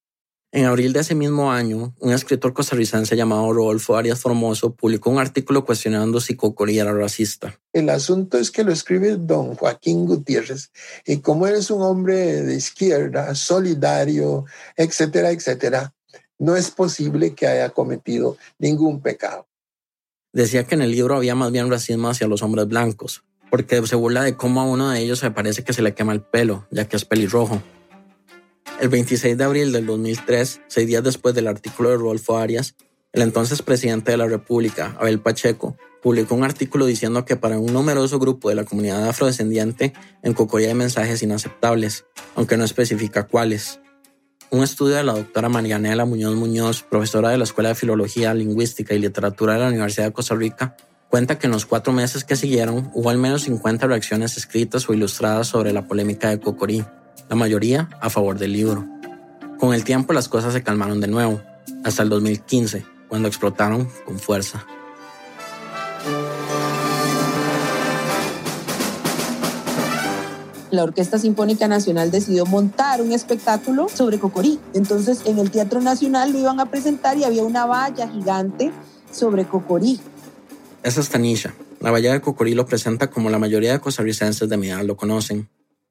En abril de ese mismo año, un escritor costarricense llamado Rodolfo Arias Formoso publicó un artículo cuestionando si Cocorí era racista. El asunto es que lo escribe don Joaquín Gutiérrez y como eres un hombre de izquierda, solidario, etcétera, etcétera, no es posible que haya cometido ningún pecado. Decía que en el libro había más bien racismo hacia los hombres blancos, porque se burla de cómo a uno de ellos se parece que se le quema el pelo, ya que es pelirrojo. El 26 de abril del 2003, seis días después del artículo de Rodolfo Arias, el entonces presidente de la República, Abel Pacheco, publicó un artículo diciendo que para un numeroso grupo de la comunidad afrodescendiente en Cocoría hay mensajes inaceptables, aunque no especifica cuáles. Un estudio de la doctora Marianela Muñoz Muñoz, profesora de la Escuela de Filología, Lingüística y Literatura de la Universidad de Costa Rica, cuenta que en los cuatro meses que siguieron hubo al menos 50 reacciones escritas o ilustradas sobre la polémica de Cocorí la mayoría a favor del libro. Con el tiempo las cosas se calmaron de nuevo, hasta el 2015, cuando explotaron con fuerza. la Orquesta Sinfónica Nacional decidió montar un espectáculo sobre Cocorí. Entonces, en el Teatro Nacional lo iban a presentar y había una valla gigante sobre Cocorí. Es Tanisha. La valla de Cocorí lo presenta como la mayoría de costarricenses de mi edad lo conocen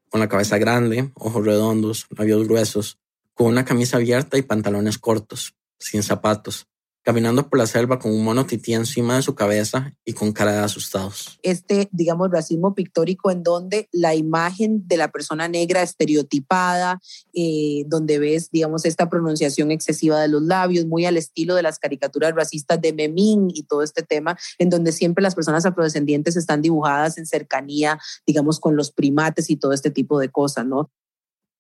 con la cabeza grande, ojos redondos, labios gruesos, con una camisa abierta y pantalones cortos, sin zapatos, caminando por la selva con un mono tití encima de su cabeza y con cara de asustados. Este, digamos, racismo pictórico en donde la imagen de la persona negra estereotipada, eh, donde ves, digamos, esta pronunciación excesiva de los labios, muy al estilo de las caricaturas racistas de Memín y todo este tema, en donde siempre las personas afrodescendientes están dibujadas en cercanía, digamos, con los primates y todo este tipo de cosas, ¿no?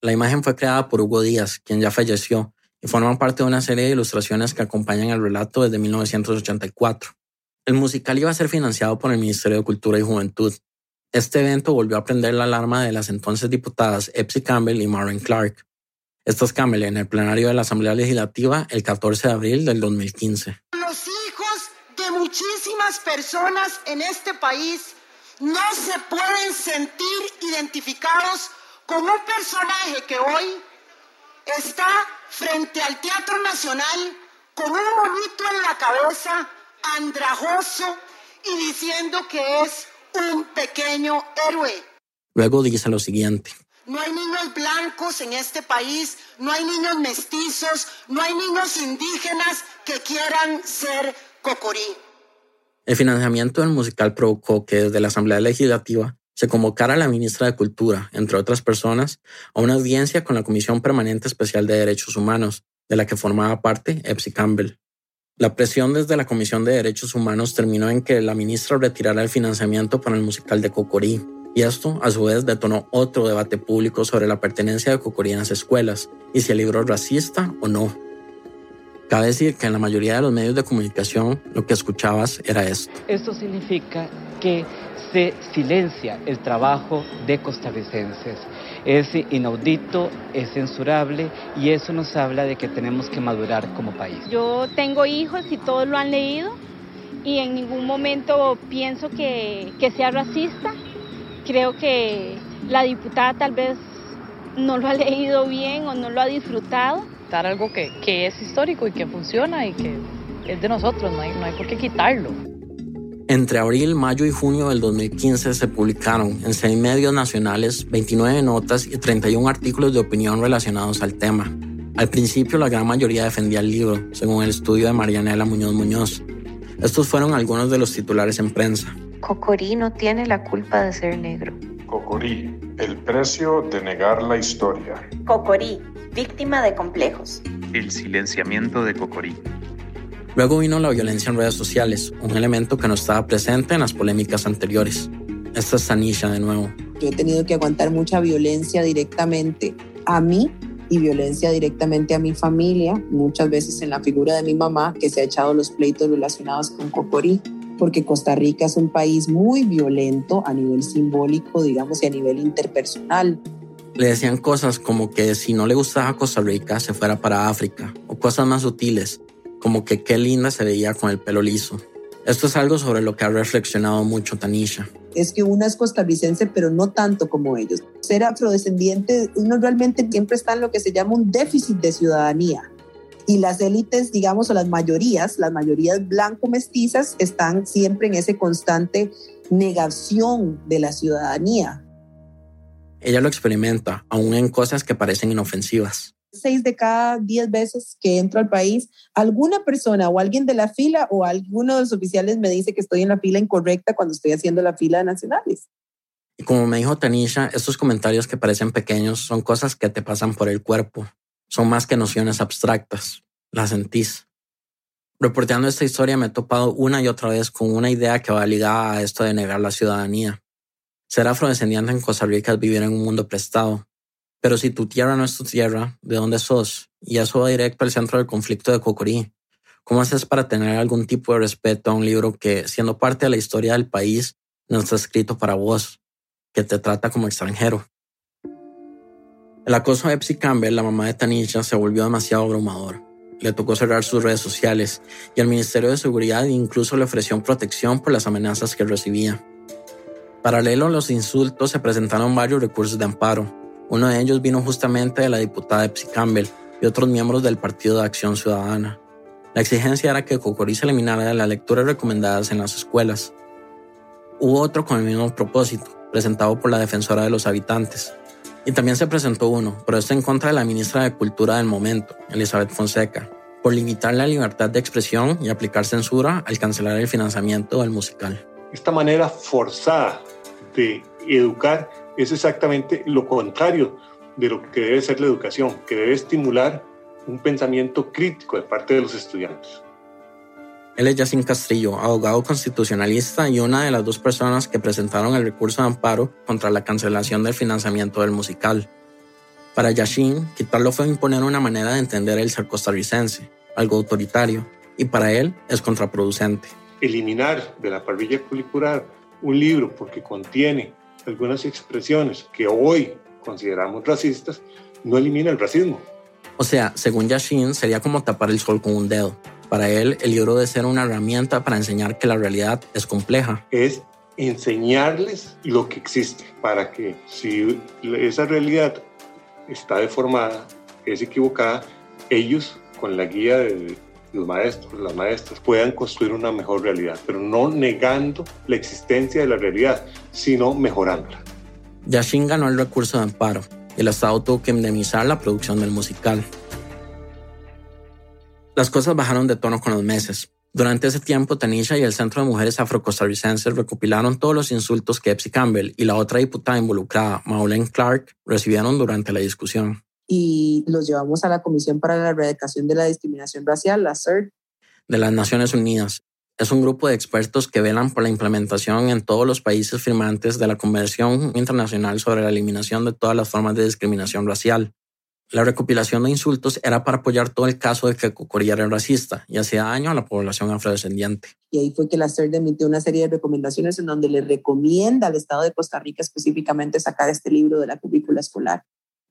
La imagen fue creada por Hugo Díaz, quien ya falleció, y forman parte de una serie de ilustraciones que acompañan el relato desde 1984. El musical iba a ser financiado por el Ministerio de Cultura y Juventud. Este evento volvió a prender la alarma de las entonces diputadas Epsi Campbell y Maren Clark. Estas Campbell en el plenario de la Asamblea Legislativa el 14 de abril del 2015. Los hijos de muchísimas personas en este país no se pueden sentir identificados con un personaje que hoy está frente al Teatro Nacional con un monito en la cabeza, andrajoso y diciendo que es un pequeño héroe. Luego dice lo siguiente. No hay niños blancos en este país, no hay niños mestizos, no hay niños indígenas que quieran ser cocorí. El financiamiento del musical provocó que desde la Asamblea Legislativa se convocara a la ministra de Cultura, entre otras personas, a una audiencia con la Comisión Permanente Especial de Derechos Humanos, de la que formaba parte Epsi Campbell. La presión desde la Comisión de Derechos Humanos terminó en que la ministra retirara el financiamiento para el musical de Cocorí, y esto, a su vez, detonó otro debate público sobre la pertenencia de Cocorí en las escuelas y si el libro es racista o no. Cabe decir que en la mayoría de los medios de comunicación lo que escuchabas era esto. Esto significa que se silencia el trabajo de costarricenses. Es inaudito, es censurable y eso nos habla de que tenemos que madurar como país. Yo tengo hijos y todos lo han leído y en ningún momento pienso que, que sea racista. Creo que la diputada tal vez no lo ha leído bien o no lo ha disfrutado. Algo que, que es histórico y que funciona y que es de nosotros, no hay, no hay por qué quitarlo. Entre abril, mayo y junio del 2015 se publicaron en seis medios nacionales 29 notas y 31 artículos de opinión relacionados al tema. Al principio la gran mayoría defendía el libro, según el estudio de Marianela Muñoz Muñoz. Estos fueron algunos de los titulares en prensa. Cocorí no tiene la culpa de ser negro. Cocorí, el precio de negar la historia. Cocorí, víctima de complejos. El silenciamiento de Cocorí. Luego vino la violencia en redes sociales, un elemento que no estaba presente en las polémicas anteriores. Esta es Tanisha de nuevo. Yo he tenido que aguantar mucha violencia directamente a mí y violencia directamente a mi familia, muchas veces en la figura de mi mamá, que se ha echado los pleitos relacionados con Cocorí. porque Costa Rica es un país muy violento a nivel simbólico, digamos, y a nivel interpersonal. Le decían cosas como que si no le gustaba Costa Rica, se fuera para África, o cosas más sutiles, como que qué linda se veía con el pelo liso. Esto es algo sobre lo que ha reflexionado mucho Tanisha. Es que una es costarricense, pero no tanto como ellos. Ser afrodescendiente, uno realmente siempre está en lo que se llama un déficit de ciudadanía. Y las élites, digamos, o las mayorías, las mayorías blanco-mestizas, están siempre en ese constante negación de la ciudadanía. Ella lo experimenta, aún en cosas que parecen inofensivas seis de cada diez veces que entro al país, alguna persona o alguien de la fila o alguno de los oficiales me dice que estoy en la fila incorrecta cuando estoy haciendo la fila de nacionales. Y como me dijo Tanisha, estos comentarios que parecen pequeños son cosas que te pasan por el cuerpo. Son más que nociones abstractas. Las sentís. Reporteando esta historia me he topado una y otra vez con una idea que va ligada a esto de negar la ciudadanía. Ser afrodescendiente en Costa Rica es vivir en un mundo prestado, pero si tu tierra no es tu tierra, ¿de dónde sos? Y eso va directo al centro del conflicto de Cocorí. ¿Cómo haces para tener algún tipo de respeto a un libro que, siendo parte de la historia del país, no está escrito para vos, que te trata como extranjero? El acoso de Epsi Campbell, la mamá de Tanisha, se volvió demasiado abrumador. Le tocó cerrar sus redes sociales y el Ministerio de Seguridad incluso le ofreció protección por las amenazas que recibía. Paralelo a los insultos, se presentaron varios recursos de amparo, uno de ellos vino justamente de la diputada Epsi Campbell y otros miembros del Partido de Acción Ciudadana. La exigencia era que Cocorí se eliminara las lecturas recomendadas en las escuelas. Hubo otro con el mismo propósito, presentado por la defensora de los habitantes. Y también se presentó uno, pero este en contra de la ministra de Cultura del momento, Elizabeth Fonseca, por limitar la libertad de expresión y aplicar censura al cancelar el financiamiento del musical. Esta manera forzada de educar es exactamente lo contrario de lo que debe ser la educación, que debe estimular un pensamiento crítico de parte de los estudiantes. Él es Yacine Castrillo, abogado constitucionalista y una de las dos personas que presentaron el recurso de amparo contra la cancelación del financiamiento del musical. Para Yacine, quitarlo fue imponer una manera de entender el ser costarricense, algo autoritario, y para él es contraproducente. Eliminar de la parrilla curricular un libro porque contiene algunas expresiones que hoy consideramos racistas, no elimina el racismo. O sea, según Yashin, sería como tapar el sol con un dedo. Para él, el libro debe ser una herramienta para enseñar que la realidad es compleja. Es enseñarles lo que existe para que si esa realidad está deformada, es equivocada, ellos con la guía de los maestros, las maestras puedan construir una mejor realidad, pero no negando la existencia de la realidad, sino mejorándola. Yashin ganó el recurso de amparo el Estado tuvo que indemnizar la producción del musical. Las cosas bajaron de tono con los meses. Durante ese tiempo, Tanisha y el Centro de Mujeres Afrocostarricenses recopilaron todos los insultos que Epsi Campbell y la otra diputada involucrada, Maureen Clark, recibieron durante la discusión y los llevamos a la Comisión para la Erradicación de la Discriminación Racial, la CERT. De las Naciones Unidas. Es un grupo de expertos que velan por la implementación en todos los países firmantes de la Convención Internacional sobre la Eliminación de todas las formas de discriminación racial. La recopilación de insultos era para apoyar todo el caso de que Cocoría era racista y hacía daño a la población afrodescendiente. Y ahí fue que la CERT emitió una serie de recomendaciones en donde le recomienda al Estado de Costa Rica específicamente sacar este libro de la cubícula escolar.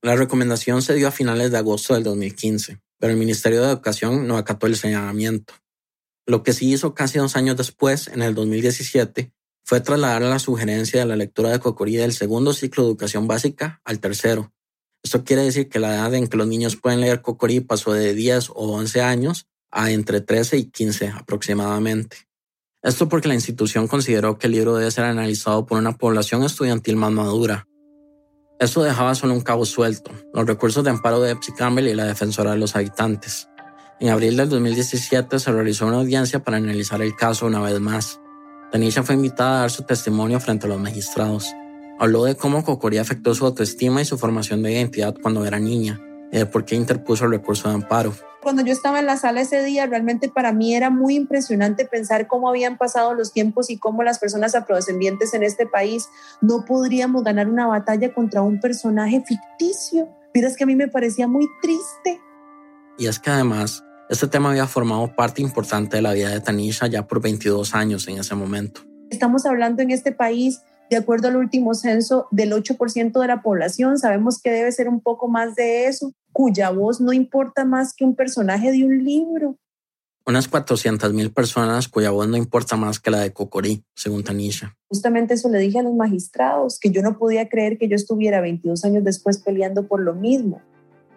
La recomendación se dio a finales de agosto del 2015, pero el Ministerio de Educación no acató el señalamiento. Lo que sí hizo casi dos años después, en el 2017, fue trasladar la sugerencia de la lectura de Cocorí del segundo ciclo de educación básica al tercero. Esto quiere decir que la edad en que los niños pueden leer Cocorí pasó de 10 o 11 años a entre 13 y 15 aproximadamente. Esto porque la institución consideró que el libro debe ser analizado por una población estudiantil más madura, eso dejaba solo un cabo suelto, los recursos de amparo de Epsi Campbell y la defensora de los habitantes. En abril del 2017 se realizó una audiencia para analizar el caso una vez más. Tanisha fue invitada a dar su testimonio frente a los magistrados. Habló de cómo Cocoría afectó su autoestima y su formación de identidad cuando era niña, y de por qué interpuso el recurso de amparo cuando yo estaba en la sala ese día, realmente para mí era muy impresionante pensar cómo habían pasado los tiempos y cómo las personas afrodescendientes en este país no podríamos ganar una batalla contra un personaje ficticio. Mira, es que a mí me parecía muy triste. Y es que además, Este tema había formado parte importante de la vida de Tanisha ya por 22 años en ese momento. Estamos hablando en este país, de acuerdo al último censo, del 8% de la población. Sabemos que debe ser un poco más de eso, cuya voz no importa más que un personaje de un libro. Unas 400.000 personas cuya voz no importa más que la de Cocorí, según Tanisha. Justamente eso le dije a los magistrados, que yo no podía creer que yo estuviera 22 años después peleando por lo mismo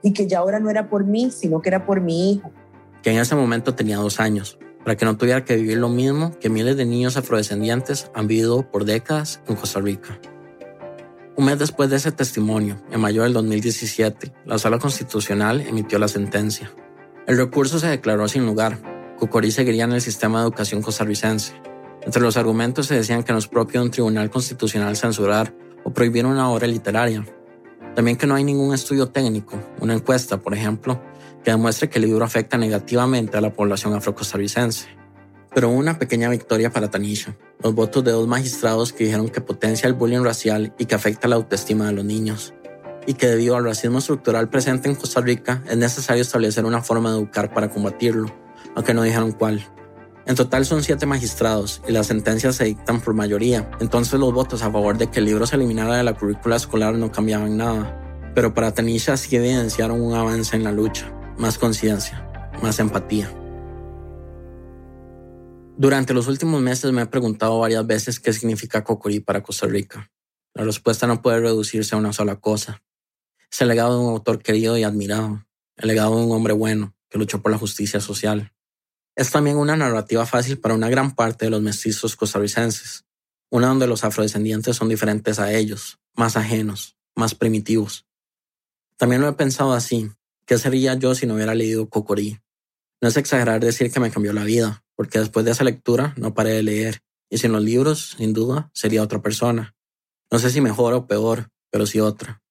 y que ya ahora no era por mí, sino que era por mi hijo que en ese momento tenía dos años, para que no tuviera que vivir lo mismo que miles de niños afrodescendientes han vivido por décadas en Costa Rica. Un mes después de ese testimonio, en mayo del 2017, la Sala Constitucional emitió la sentencia. El recurso se declaró sin lugar. Cucorí seguiría en el sistema de educación costarricense. Entre los argumentos se decían que no es propio un tribunal constitucional censurar o prohibir una obra literaria. También que no hay ningún estudio técnico, una encuesta, por ejemplo, que demuestre que el libro afecta negativamente a la población afrocostarricense. Pero una pequeña victoria para Tanisha, los votos de dos magistrados que dijeron que potencia el bullying racial y que afecta la autoestima de los niños, y que debido al racismo estructural presente en Costa Rica es necesario establecer una forma de educar para combatirlo, aunque no dijeron cuál. En total son siete magistrados y las sentencias se dictan por mayoría, entonces los votos a favor de que el libro se eliminara de la currícula escolar no cambiaban nada. Pero para Tanisha sí evidenciaron un avance en la lucha más conciencia, más empatía. Durante los últimos meses me he preguntado varias veces qué significa Cocorí para Costa Rica. La respuesta no puede reducirse a una sola cosa. Es el legado de un autor querido y admirado, el legado de un hombre bueno que luchó por la justicia social. Es también una narrativa fácil para una gran parte de los mestizos costarricenses, una donde los afrodescendientes son diferentes a ellos, más ajenos, más primitivos. También lo he pensado así, ¿Qué sería yo si no hubiera leído Cocorí? No es exagerar decir que me cambió la vida, porque después de esa lectura no paré de leer, y sin los libros, sin duda, sería otra persona. No sé si mejor o peor, pero sí otra.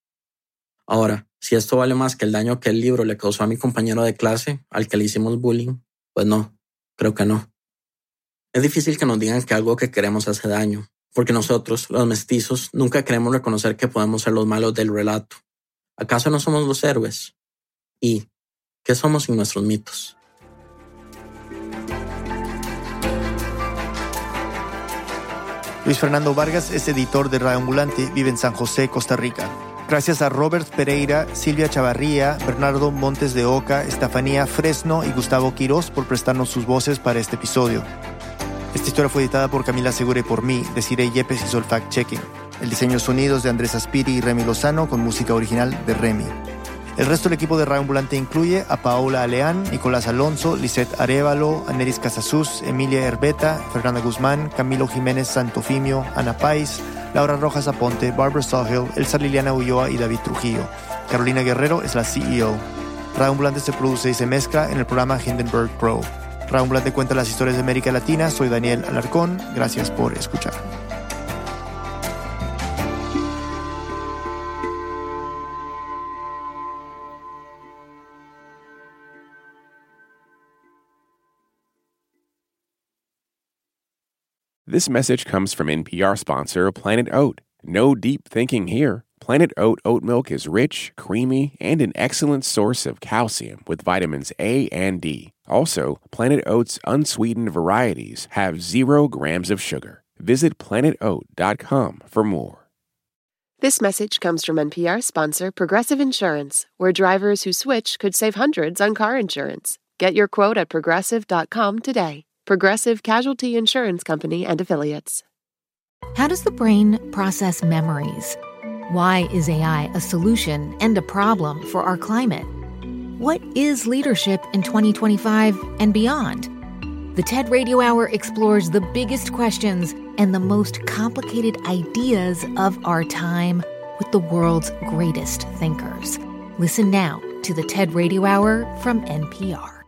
Ahora, si esto vale más que el daño que el libro le causó a mi compañero de clase, al que le hicimos bullying, pues no, creo que no. Es difícil que nos digan que algo que queremos hace daño, porque nosotros, los mestizos, nunca queremos reconocer que podemos ser los malos del relato. ¿Acaso no somos los héroes? Y qué somos sin nuestros mitos. Luis Fernando Vargas es editor de Radio Ambulante, vive en San José, Costa Rica. Gracias a Robert Pereira, Silvia Chavarría, Bernardo Montes de Oca, Estefanía Fresno y Gustavo Quirós por prestarnos sus voces para este episodio. Esta historia fue editada por Camila Segura y por mí, Desiree Yepes y Sol Fact Checking. El diseño sonidos de Andrés Aspiri y Remy Lozano con música original de Remy. El resto del equipo de Radio Ambulante incluye a Paola Aleán, Nicolás Alonso, Lisette Arevalo, Aneris Casasus, Emilia Herbeta, Fernanda Guzmán, Camilo Jiménez Santofimio, Ana Pais, Laura Rojas Aponte, Barbara Sawhill, Elsa Liliana Ulloa y David Trujillo. Carolina Guerrero es la CEO. Radio Ambulante se produce y se mezcla en el programa Hindenburg Pro. Radio Ambulante cuenta las historias de América Latina. Soy Daniel Alarcón. Gracias por escuchar. This message comes from NPR sponsor Planet Oat. No deep thinking here. Planet Oat oat milk is rich, creamy, and an excellent source of calcium with vitamins A and D. Also, Planet Oat's unsweetened varieties have zero grams of sugar. Visit planetoat.com for more. This message comes from NPR sponsor Progressive Insurance, where drivers who switch could save hundreds on car insurance. Get your quote at progressive.com today. Progressive Casualty Insurance Company and Affiliates. How does the brain process memories? Why is AI a solution and a problem for our climate? What is leadership in 2025 and beyond? The TED Radio Hour explores the biggest questions and the most complicated ideas of our time with the world's greatest thinkers. Listen now to the TED Radio Hour from NPR.